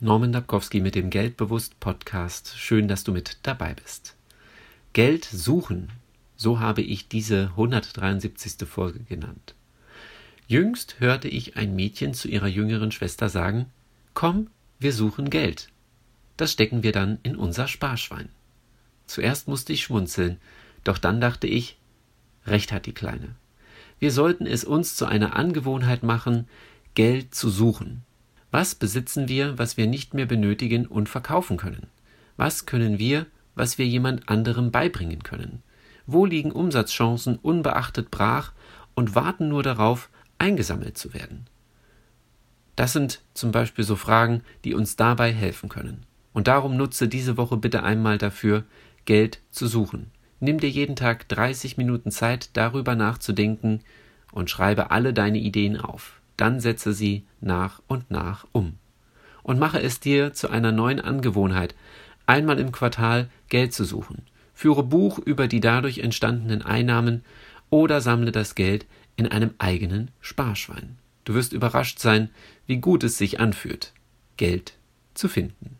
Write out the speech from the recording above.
Norman Dabkowski mit dem Geldbewusst Podcast. Schön, dass du mit dabei bist. Geld suchen, so habe ich diese 173. Folge genannt. Jüngst hörte ich ein Mädchen zu ihrer jüngeren Schwester sagen: Komm, wir suchen Geld. Das stecken wir dann in unser Sparschwein. Zuerst musste ich schmunzeln, doch dann dachte ich, recht hat die Kleine. Wir sollten es uns zu einer Angewohnheit machen, Geld zu suchen. Was besitzen wir, was wir nicht mehr benötigen und verkaufen können? Was können wir, was wir jemand anderem beibringen können? Wo liegen Umsatzchancen unbeachtet brach und warten nur darauf, eingesammelt zu werden? Das sind zum Beispiel so Fragen, die uns dabei helfen können. Und darum nutze diese Woche bitte einmal dafür, Geld zu suchen. Nimm dir jeden Tag 30 Minuten Zeit, darüber nachzudenken und schreibe alle deine Ideen auf dann setze sie nach und nach um. Und mache es dir zu einer neuen Angewohnheit, einmal im Quartal Geld zu suchen. Führe Buch über die dadurch entstandenen Einnahmen oder sammle das Geld in einem eigenen Sparschwein. Du wirst überrascht sein, wie gut es sich anfühlt, Geld zu finden.